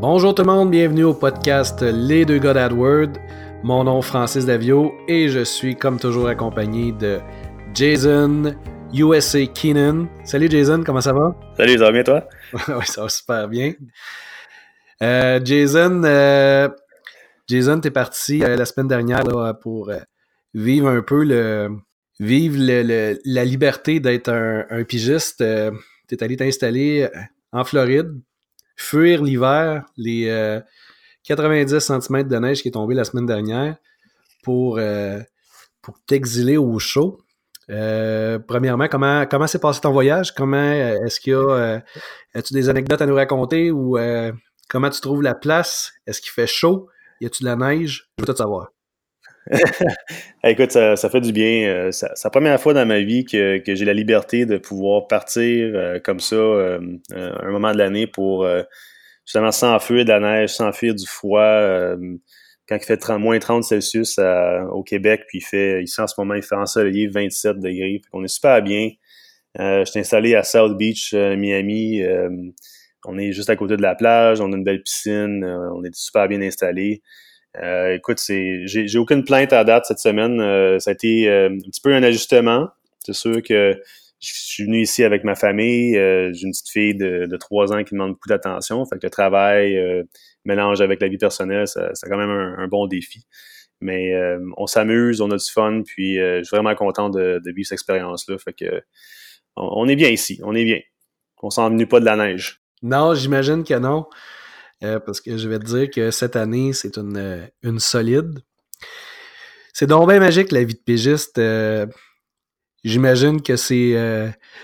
Bonjour tout le monde, bienvenue au podcast Les deux gars d'AdWord. Mon nom est Francis Davio et je suis comme toujours accompagné de Jason USA Keenan. Salut Jason, comment ça va? Salut, ça va bien toi? oui, ça va super bien. Euh, Jason, euh, Jason, t'es parti euh, la semaine dernière pour vivre un peu le vivre la liberté d'être un, un pigiste. t'es allé t'installer en Floride fuir l'hiver, les 90 euh, cm de neige qui est tombé la semaine dernière pour, euh, t'exiler au chaud. Euh, premièrement, comment comment s'est passé ton voyage? Comment est-ce qu'il y a as-tu des anecdotes à nous raconter ou comment tu trouves la place? Est-ce qu'il fait chaud? Y a-tu de la neige? Je veux tout savoir. Écoute, ça, fait du bien. C'est la première fois dans ma vie que, j'ai la liberté de pouvoir partir comme ça un moment de l'année pour justement s'enfuir de la neige, s'enfuir du froid. quand il fait 30, moins 30 Celsius au Québec, puis il fait, ici en ce moment, il fait ensoleillé 27 degrés. On est super bien. je suis installé à South Beach, Miami. on est juste à côté de la plage, on a une belle piscine, on est super bien installé. Euh, écoute, c'est, j'ai, aucune plainte à date cette semaine. Euh, ça a été euh, un petit peu un ajustement. C'est sûr que je suis venu ici avec ma famille. j'ai une petite fille de, de 3 ans qui demande beaucoup d'attention. Fait que le travail mélange avec la vie personnelle, c'est quand même un, bon défi. Mais on s'amuse, on a du fun, puis je suis vraiment content de, vivre cette expérience-là. Fait que on, est bien ici, on est bien. On s'ennuie pas de la neige. Non, j'imagine que non. Euh, parce que je vais te dire que cette année, c'est une, euh, une solide. C'est donc magique, la vie de pigiste. Euh, j'imagine que c'est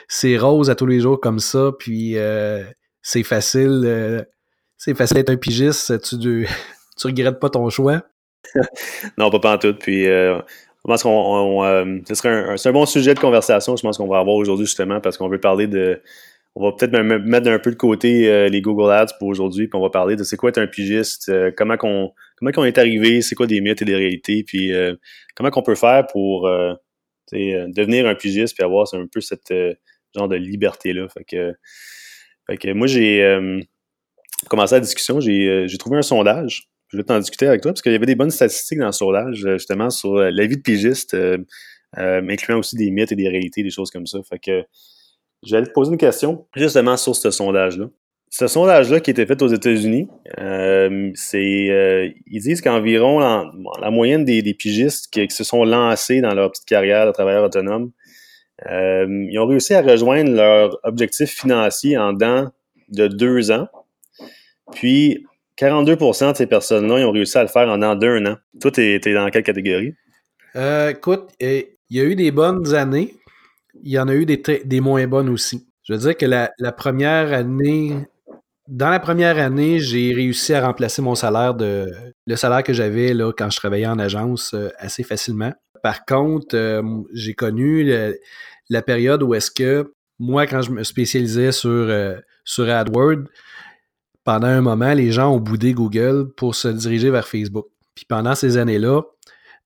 c'est rose à tous les jours comme ça, puis c'est facile. c'est facile d'être un pigiste. Tu, regrettes pas ton choix. non, pas en tout. Puis je pense qu'on ce serait un, un, bon sujet de conversation. Je pense qu'on va avoir aujourd'hui justement parce qu'on veut parler de on va peut-être mettre un peu de côté euh, les Google Ads pour aujourd'hui, puis on va parler de c'est quoi être un pigiste, euh, comment qu'on comment qu'on est arrivé, c'est quoi des mythes et des réalités, puis euh, comment qu'on peut faire pour devenir un pigiste puis avoir un peu cette genre de liberté là. Fait que, fait que moi j'ai commencé la discussion, j'ai trouvé un sondage. Je vais t'en discuter avec toi parce qu'il y avait des bonnes statistiques dans le sondage justement sur la vie de pigiste, incluant aussi des mythes et des réalités, des choses comme ça. Fait que je vais te poser une question justement sur ce sondage-là. Ce sondage-là qui a été fait aux États-Unis, euh, c'est euh, ils disent qu'environ la, moyenne des, pigistes qui, se sont lancés dans leur petite carrière de travailleur autonome, euh, ils ont réussi à rejoindre leur objectif financier en dedans de deux ans. Puis 42% de ces personnes-là, ils ont réussi à le faire en dedans d'un an. Toi, tu es, dans quelle catégorie? écoute, il y a eu des bonnes années, il y en a eu des, moins bonnes aussi. Je veux dire que la, première année, dans la première année, j'ai réussi à remplacer mon salaire de le salaire que j'avais quand je travaillais en agence euh, assez facilement. Par contre, euh, j'ai connu la période où est-ce que moi, quand je me spécialisais sur, euh, sur AdWords, pendant un moment, les gens ont boudé Google pour se diriger vers Facebook. Puis pendant ces années-là,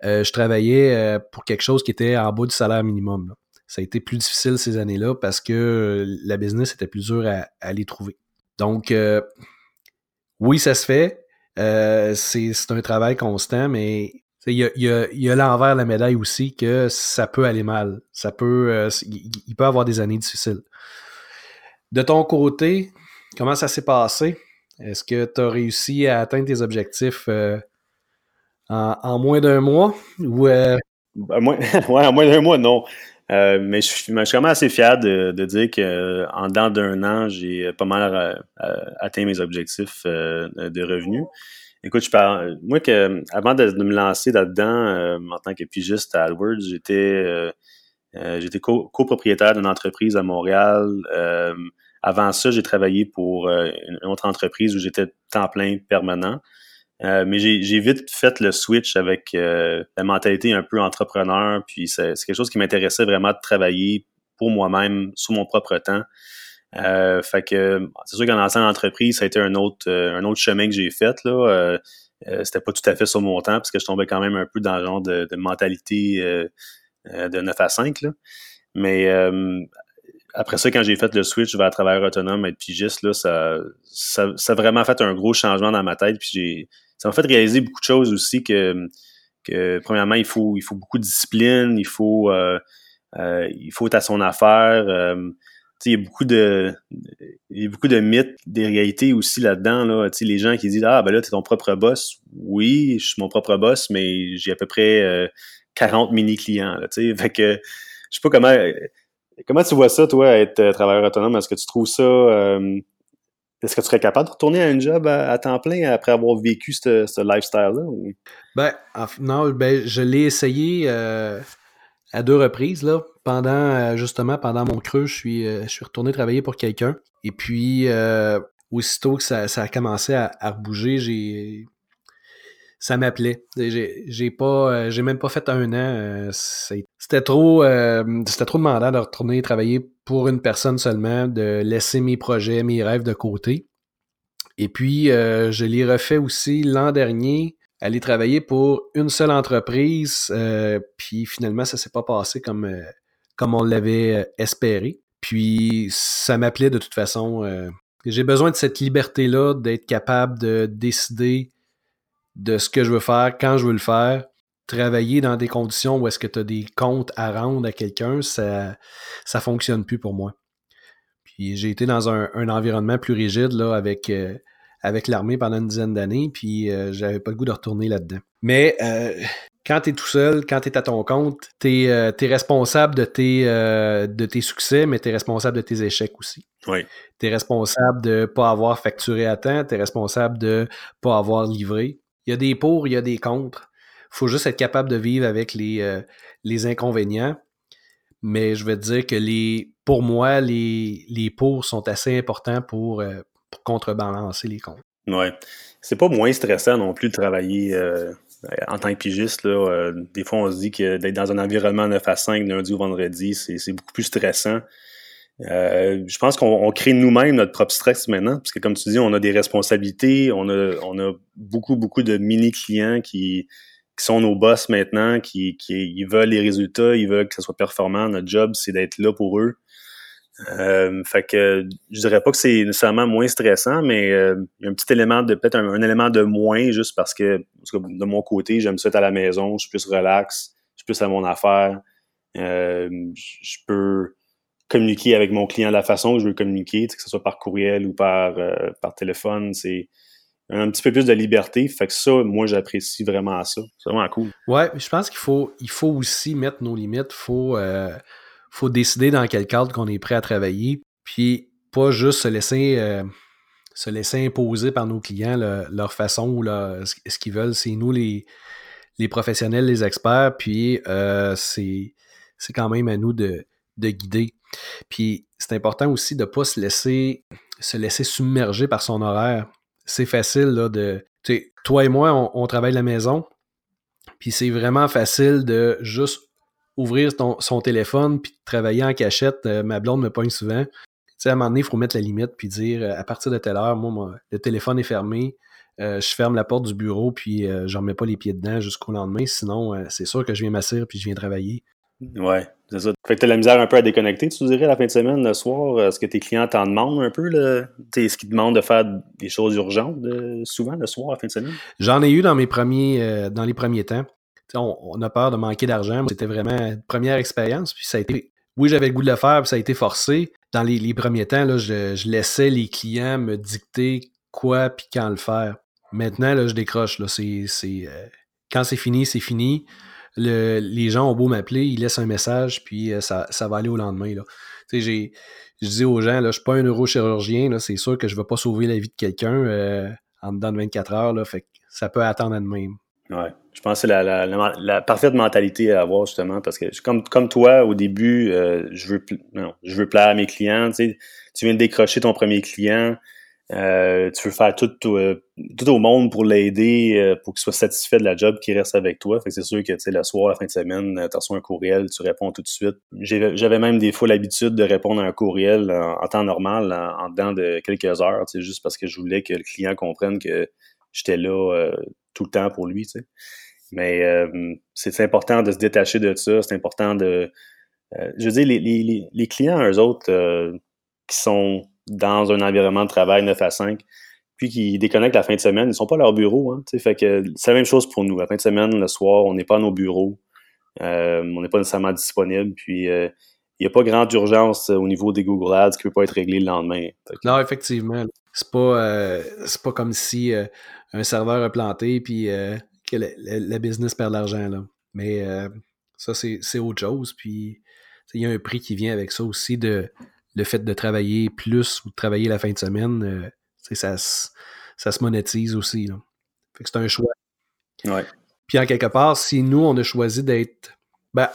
je travaillais pour quelque chose qui était en bas du salaire minimum ça a été plus difficile ces années-là parce que la business était plus dure à, les trouver. Donc, euh, oui, ça se fait. Euh, c'est un travail constant, mais il y a, l'envers de la médaille aussi que ça peut aller mal. Ça peut, euh, il, peut avoir des années difficiles. De ton côté, comment ça s'est passé? Est-ce que tu as réussi à atteindre tes objectifs en, moins d'un mois? Ou, ben, ouais, en moins d'un mois, non. Euh, mais je, suis quand même assez fier de, dire qu'en dedans d'un an, j'ai pas mal euh, atteint mes objectifs euh, de revenus. Écoute, je parle, moi, que, avant de, me lancer là-dedans en tant que pigiste à AdWords, j'étais j'étais copropriétaire d'une entreprise à Montréal. avant ça, j'ai travaillé pour une autre entreprise où j'étais temps plein permanent. Euh, mais j'ai vite fait le switch avec euh, la mentalité un peu entrepreneur, puis c'est quelque chose qui m'intéressait vraiment de travailler pour moi-même, sous mon propre temps. Euh, fait que c'est sûr qu'en lançant l'entreprise, ça a été un autre, un autre chemin que j'ai fait. là. C'était pas tout à fait sur mon temps, parce que je tombais quand même un peu dans le genre de, mentalité de 9 à 5. Là. Mais après ça, quand j'ai fait le switch vers travailleur autonome, être pigiste, là, ça, ça, ça, a vraiment fait un gros changement dans ma tête. Puis j'ai, ça m'a fait réaliser beaucoup de choses aussi que, que premièrement, il faut, il faut beaucoup de discipline, il faut, euh, euh, il faut être à son affaire. Euh, il y a beaucoup de il y a beaucoup de mythes, des réalités aussi là-dedans. Là. les gens qui disent Ah ben là, tu es ton propre boss. Oui, je suis mon propre boss, mais j'ai à peu près 40 mini-clients. Fait que je sais pas comment Comment tu vois ça, toi, être euh, travailleur autonome? Est-ce que tu trouves ça. Euh, est-ce que tu serais capable de retourner à un job à, temps plein après avoir vécu ce, lifestyle-là? Ben, non, ben, je l'ai essayé euh, à deux reprises, là. Pendant, justement, pendant mon creux, je suis, je suis retourné travailler pour quelqu'un. Et puis, aussitôt que ça, a commencé à, à bouger, j'ai ça m'appelait. J'ai pas, euh, j'ai même pas fait un an. Euh, c'était trop, euh, c'était trop demandant de retourner travailler pour une personne seulement, de laisser mes projets, mes rêves de côté. Et puis, je l'ai refait aussi l'an dernier, aller travailler pour une seule entreprise. puis finalement, ça s'est pas passé comme, comme on l'avait espéré. Puis ça m'appelait de toute façon. J'ai besoin de cette liberté-là, d'être capable de décider de ce que je veux faire, quand je veux le faire, travailler dans des conditions où est-ce que tu as des comptes à rendre à quelqu'un, ça ça fonctionne plus pour moi. Puis j'ai été dans un, environnement plus rigide là, avec, euh, avec l'armée pendant une dizaine d'années, puis euh, j'avais pas le goût de retourner là-dedans. Mais euh, quand tu es tout seul, quand tu es à ton compte, tu es, responsable de tes, de tes succès, mais tu es responsable de tes échecs aussi. Oui. Tu es responsable de pas avoir facturé à temps, tu es responsable de pas avoir livré. Il y a des pour, il y a des contre. Il faut juste être capable de vivre avec les, euh, les inconvénients. Mais je vais te dire que les, pour moi, les, les pour sont assez importants pour, euh, contrebalancer les contre. Ouais. C'est pas moins stressant non plus de travailler euh, en tant que pigiste. Là. des fois, on se dit que d'être dans un environnement 9 à 5, lundi ou vendredi, c'est beaucoup plus stressant. Euh, je pense qu'on crée nous-mêmes notre propre stress maintenant, parce que comme tu dis, on a des responsabilités, on a, beaucoup, beaucoup de mini-clients qui, sont nos boss maintenant, qui, veulent les résultats, ils veulent que ça soit performant. Notre job, c'est d'être là pour eux. Euh, fait que je dirais pas que c'est nécessairement moins stressant, mais euh, il y a un petit élément de peut-être un, élément de moins juste parce que, de mon côté, j'aime ça être à la maison, je suis plus relax, je suis plus à mon affaire. Euh, je peux communiquer avec mon client de la façon que je veux communiquer, que ce soit par courriel ou par, euh, par téléphone. C'est un petit peu plus de liberté. Fait que ça, moi, j'apprécie vraiment ça. C'est vraiment cool. Ouais, je pense qu'il faut, il faut aussi mettre nos limites. Il faut, euh, faut décider dans quel cadre qu'on est prêt à travailler. Puis pas juste se laisser, euh, se laisser imposer par nos clients leur façon ou ce qu'ils veulent. C'est nous les, les professionnels, les experts. Puis c'est, c'est quand même à nous de, de guider. Puis c'est important aussi de ne pas se laisser, se laisser submerger par son horaire. C'est facile là, de. Toi et moi, on, travaille à la maison. Puis c'est vraiment facile de juste ouvrir son téléphone puis travailler en cachette. Euh, ma blonde me pogne souvent. Tu sais, à un moment donné, il faut mettre la limite puis dire euh, à partir de telle heure, moi, le téléphone est fermé. Euh, je ferme la porte du bureau puis je remets pas les pieds dedans jusqu'au lendemain. Sinon, c'est sûr que je viens m'asseoir puis je viens travailler. Ouais, c'est ça. Fait que t'as la misère un peu à déconnecter, tu dirais, la fin de semaine, le soir. Est-ce que tes clients t'en demandent un peu? Est-ce qu'ils demandent de faire des choses urgentes souvent le soir, la fin de semaine? J'en ai eu dans mes premiers euh, dans les premiers temps. On, a peur de manquer d'argent. C'était vraiment une première expérience. Puis ça a été. Oui, j'avais le goût de le faire, puis ça a été forcé. Dans les, premiers temps, là, je, laissais les clients me dicter quoi puis quand le faire. Maintenant, là, je décroche. Là, euh, quand c'est fini, c'est fini les gens ont beau m'appeler, ils laissent un message, puis euh, ça, va aller au lendemain. Là. je dis aux gens, là, je ne suis pas un neurochirurgien, c'est sûr que je ne vais pas sauver la vie de quelqu'un euh, en dedans de 24 heures, là, fait ça peut attendre à demain. Ouais. Je pense que c'est la, parfaite mentalité à avoir, justement, parce que comme, comme toi, au début, euh, je veux je veux plaire à mes clients. Tu viens de décrocher ton premier client. Euh, tu veux faire tout, euh, tout, au monde pour l'aider, euh, pour qu'il soit satisfait de la job qui reste avec toi. Fait que c'est sûr que, tu sais, le soir, la fin de semaine, tu reçois un courriel, tu réponds tout de suite. J'avais même des fois l'habitude de répondre à un courriel en, temps normal, en, dedans de quelques heures, tu sais, juste parce que je voulais que le client comprenne que j'étais là tout le temps pour lui, tu sais. Mais c'est important de se détacher de ça, c'est important de je veux dire, les, clients, eux autres, qui sont dans un environnement de travail 9 à 5, puis qui déconnectent la fin de semaine, ils sont pas à leur bureau. Hein, fait que c'est la même chose pour nous. La fin de semaine, le soir, on n'est pas à nos bureaux. on n'est pas nécessairement disponible. Puis il n'y a pas grande urgence au niveau des Google Ads qui ne peut pas être réglé le lendemain. Non, effectivement. C'est pas, pas comme si un serveur a planté puis que le, business perd de l'argent. Mais ça, c'est autre chose. Puis il y a un prix qui vient avec ça aussi de le fait de travailler plus ou de travailler la fin de semaine. Euh, ça, ça se monétise aussi. Là. Fait que c'est un choix. Ouais. Puis en quelque part, si nous, on a choisi d'être. Ben,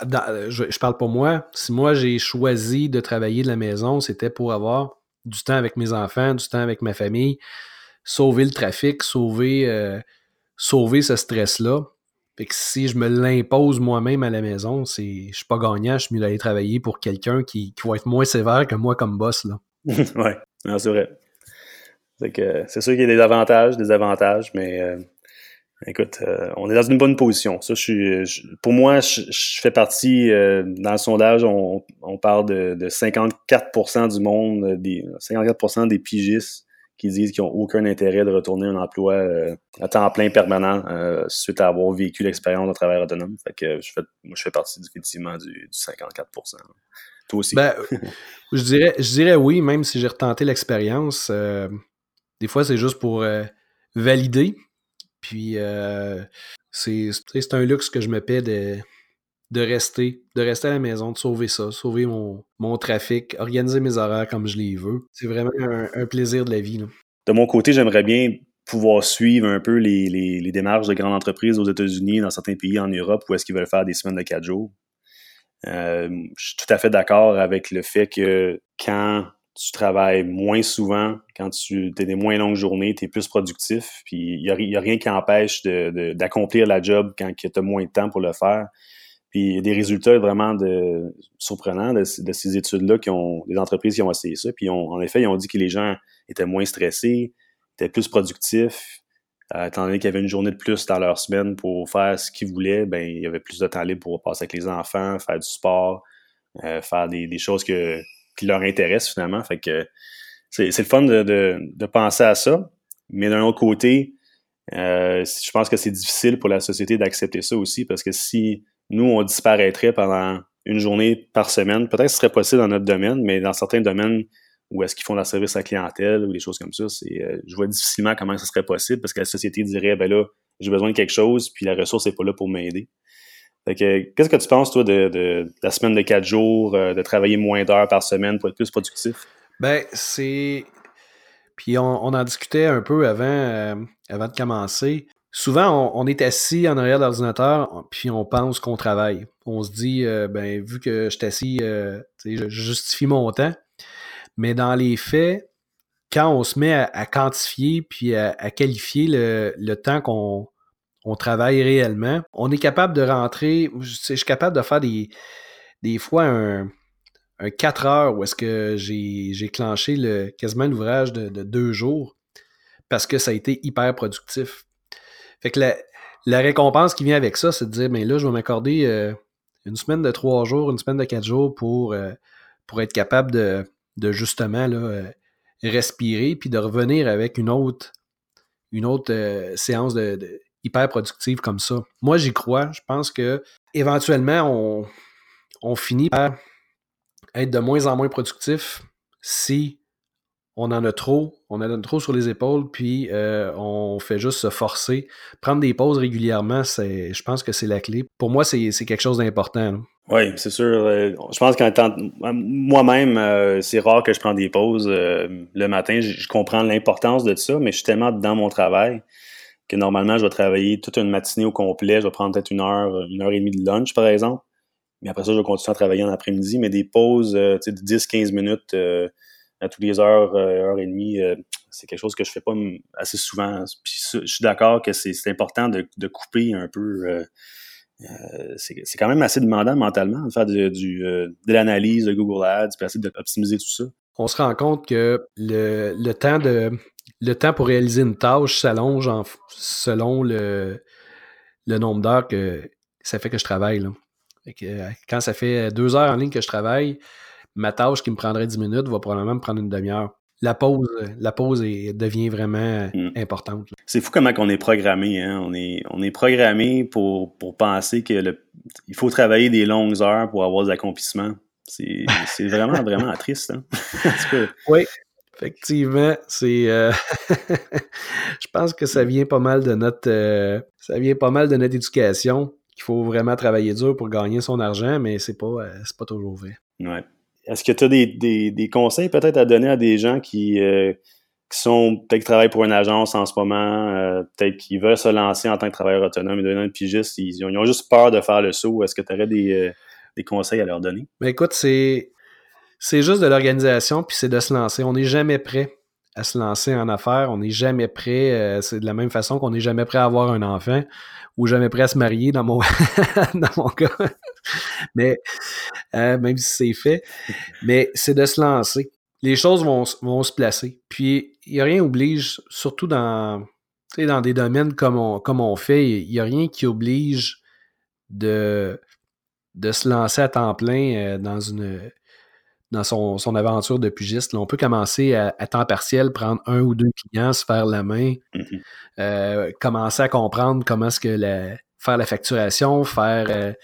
je, je, parle pour moi. Si moi, j'ai choisi de travailler de la maison, c'était pour avoir du temps avec mes enfants, du temps avec ma famille, sauver le trafic, sauver, euh, sauver ce stress-là. Fait que si je me l'impose moi-même à la maison, c'est je suis pas gagnant, je suis mieux d'aller travailler pour quelqu'un qui, qui, va être moins sévère que moi comme boss. Là. ouais, c'est vrai. C'est sûr qu'il y a des avantages, des avantages, mais euh, écoute, euh, on est dans une bonne position. Ça, je suis, pour moi, je, fais partie, euh, dans le sondage, on, on parle de, de 54% du monde, des 54% des pigistes qui disent qu'ils n'ont aucun intérêt de retourner un emploi euh, à temps plein permanent euh, suite à avoir vécu l'expérience de travail autonome. Fait que je fais, moi, je fais partie définitivement du, du 54% Toi aussi. Ben, je, dirais, je dirais oui, même si j'ai retenté l'expérience. Euh, des fois, c'est juste pour valider. Puis, c'est un luxe que je me paie de de rester, à la maison, de sauver ça, sauver mon, trafic, organiser mes horaires comme je les veux. C'est vraiment un, plaisir de la vie. De mon côté, j'aimerais bien pouvoir suivre un peu les, démarches de grandes entreprises aux États-Unis, dans certains pays en Europe, où est-ce qu'ils veulent faire des semaines de quatre jours. Euh, je suis tout à fait d'accord avec le fait que quand tu travailles moins souvent, quand tu as des moins longues journées, tu es plus productif, puis il n'y a, rien qui empêche d'accomplir la job quand tu as moins de temps pour le faire. Puis il y a des résultats vraiment surprenants de, ces études-là qui ont des entreprises qui ont essayé ça. Puis en effet, ils ont dit que les gens étaient moins stressés, étaient plus productifs. Euh, étant donné qu'il y avait une journée de plus dans leur semaine pour faire ce qu'ils voulaient, ben il y avait plus de temps libre pour passer avec les enfants, faire du sport, euh, faire des, choses que, qui leur intéressent finalement. Fait que c'est le fun de, de, penser à ça. Mais d'un autre côté, euh, je pense que c'est difficile pour la société d'accepter ça aussi parce que si nous, on disparaîtrait pendant une journée par semaine. Peut-être que ce serait possible dans notre domaine, mais dans certains domaines où est-ce qu'ils font leur service à la clientèle ou des choses comme ça, c'est, euh, je vois difficilement comment ça serait possible parce que la société dirait, ben là, j'ai besoin de quelque chose, puis la ressource n'est pas là pour m'aider. qu'est-ce que tu penses, toi, de, la semaine de quatre jours, euh, de travailler moins d'heures par semaine pour être plus productif? Ben, c'est. Puis on, en discutait un peu avant, euh, avant de commencer souvent, on, est assis en arrière de l'ordinateur, puis on pense qu'on travaille. On se dit, euh, ben, vu que je suis assis, euh, je justifie mon temps. Mais dans les faits, quand on se met à, quantifier puis à, qualifier le, temps qu'on on travaille réellement, on est capable de rentrer, je, suis capable de faire des, fois un, un 4 heures où est-ce que j'ai clenché le, quasiment l'ouvrage de, de deux jours parce que ça a été hyper productif. Fait que la, récompense qui vient avec ça, c'est de dire, ben là, je vais m'accorder euh, une semaine de trois jours, une semaine de quatre jours pour, euh, pour être capable de, justement là, euh, respirer, puis de revenir avec une autre, une autre séance de, hyper productive comme ça. Moi, j'y crois. Je pense que éventuellement, on, on finit par être de moins en moins productif si on en a trop, on en a trop sur les épaules, puis euh, on fait juste se forcer. Prendre des pauses régulièrement, c'est, je pense que c'est la clé. Pour moi, c'est, quelque chose d'important. Oui, c'est sûr. Euh, je pense qu'en moi-même, euh, c'est rare que je prenne des pauses le matin. Je, comprends l'importance de ça, mais je suis tellement dans mon travail que normalement, je vais travailler toute une matinée au complet. Je vais prendre peut-être une heure, une heure et demie de lunch, par exemple. Mais après ça, je vais continuer à travailler en après-midi. Mais des pauses de 10-15 minutes à tous les heures, euh, heure et demie, euh, c'est quelque chose que je fais pas assez souvent. Puis je suis d'accord que c'est important de, couper un peu. Euh, c'est quand même assez demandant mentalement de faire du, de l'analyse de Google Ads, puis essayer d'optimiser tout ça. On se rend compte que le, temps de le temps pour réaliser une tâche s'allonge selon le, le nombre d'heures que ça fait que je travaille. quand ça fait deux heures en ligne que je travaille, ma tâche qui me prendrait dix minutes va probablement me prendre une demi-heure. La pause, la pause devient vraiment hmm. importante. C'est fou comment on est programmé. Hein? On, est, on est programmé pour, pour penser qu'il faut travailler des longues heures pour avoir des accomplissements. C'est vraiment, vraiment triste. Hein? oui, effectivement, c'est. Euh, je pense que ça vient pas mal de notre. Euh, ça vient pas mal de notre éducation. qu'il faut vraiment travailler dur pour gagner son argent, mais c'est pas, euh, pas toujours vrai. Ouais. Est-ce que tu as des, conseils peut-être à donner à des gens qui, sont peut-être qui travaillent pour une agence en ce moment, peut-être qui veulent se lancer en tant que travailleur autonome? Et devenir pigiste, ils, ils, ont juste peur de faire le saut. Est-ce que tu aurais des, des conseils à leur donner? Ben écoute, c'est, c'est juste de l'organisation, puis c'est de se lancer. On n'est jamais prêt à se lancer en affaires. On n'est jamais prêt. Euh, c'est de la même façon qu'on n'est jamais prêt à avoir un enfant ou jamais prêt à se marier dans mon, dans mon cas. Mais euh, même si c'est fait. Mais c'est de se lancer. Les choses vont, vont se placer. Puis il n'y a rien oblige, surtout dans, dans des domaines comme on, comme on fait, il n'y a rien qui oblige de de se lancer à temps plein euh, dans une dans son, son, aventure de pugiste. on peut commencer à, temps partiel, prendre un ou deux clients, se faire la main, mm-hmm. euh, commencer à comprendre comment est-ce que la, faire la facturation, faire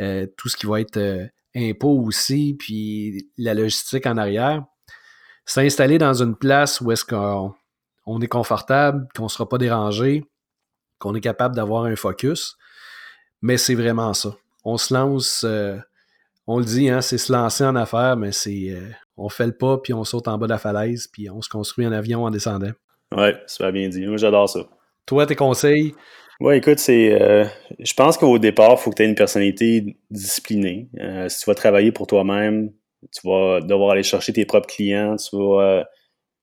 euh, tout ce qui va être impôt aussi, puis la logistique en arrière. S'installer dans une place où est-ce qu'on on est confortable, qu'on ne sera pas dérangé, qu'on est capable d'avoir un focus. Mais c'est vraiment ça on se lance, euh, on le dit, hein, c'est se lancer en affaires, mais c'est euh, on fait le pas, puis on saute en bas de la falaise, puis on se construit un avion en descendant. Ouais, super bien dit. Moi, j'adore ça. Toi, tes conseils? Ouais, écoute, c'est. Euh, je pense qu'au départ, il faut que tu aies une personnalité disciplinée. si tu vas travailler pour toi-même, tu vas devoir aller chercher tes propres clients, tu vas.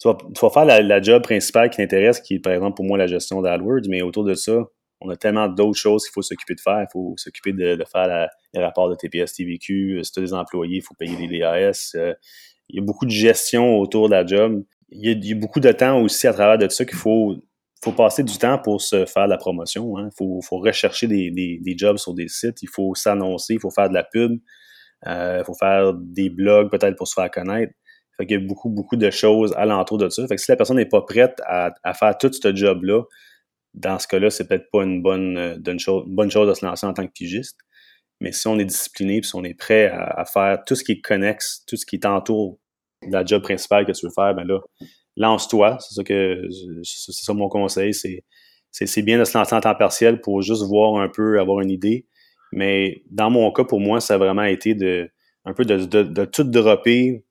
Tu vas, faire la, job principale qui t'intéresse, qui est par exemple pour moi la gestion d'AdWords, mais autour de ça, on a tellement d'autres choses qu'il faut s'occuper de faire. Il faut s'occuper de, faire les rapports de TPS, TVQ. Euh, si tu as des employés, il faut payer les DAS. Euh, il y a beaucoup de gestion autour de la job. Il y a, beaucoup de temps aussi à travers de ça qu'il faut, faut passer du temps pour se faire de la promotion. Hein. Il faut, rechercher des, jobs sur des sites. Il faut s'annoncer. Il faut faire de la pub. Euh, il faut faire des blogs peut-être pour se faire connaître. Fait qu'il y a beaucoup, beaucoup de choses alentour de ça. Fait que si la personne n'est pas prête à, à faire tout ce job-là, dans ce cas-là, c'est peut-être pas une bonne, euh, chose de se lancer en tant que pigiste. Mais si on est discipliné, si on est prêt à, faire tout ce qui est connexe, tout ce qui t'entoure de la job principale que tu veux faire, ben là, lance-toi. C'est ça que c'est ça mon conseil. C'est, c'est, bien de se lancer en temps partiel pour juste voir un peu, avoir une idée. Mais dans mon cas, pour moi, ça a vraiment été de un peu de, de, de tout dropper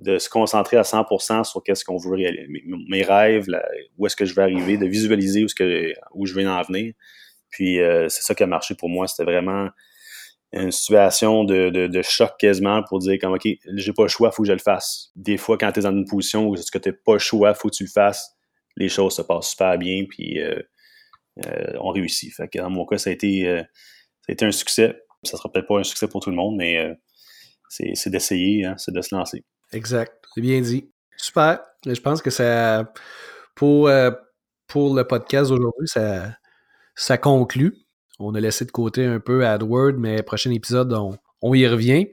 de se concentrer à 100% sur qu'est-ce qu'on veut réaliser, mes, rêves, où est-ce que je vais arriver, de visualiser où, ce que, où je vais en venir. Puis euh, c'est ça qui a marché pour moi. C'était vraiment une situation de, de, choc quasiment pour dire comme OK, j'ai pas le choix, faut que je le fasse. Des fois, quand tu es dans une position où tu pas le choix, faut que tu le fasses, les choses se passent super bien, puis euh, euh, on réussit. Fait que dans mon cas, ça a été, ça a été un succès. Ça sera peut-être pas un succès pour tout le monde, mais c'est d'essayer, hein, c'est de se lancer. Exact. C'est bien dit. Super. Je pense que ça, pour, euh, pour le podcast d'aujourd'hui, ça, ça conclut. On a laissé de côté un peu AdWord, mais prochain épisode, on, y revient.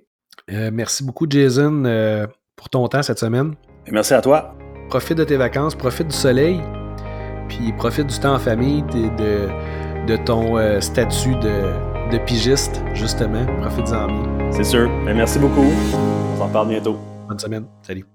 Euh, merci beaucoup, Jason, euh, pour ton temps cette semaine. merci à toi. Profite de tes vacances, profite du soleil, puis profite du temps en famille, de, de, ton statut de, de, pigiste, justement. Profite-en bien. C'est sûr. Ben, merci beaucoup. On s'en parle bientôt. Bonne semaine. Salut.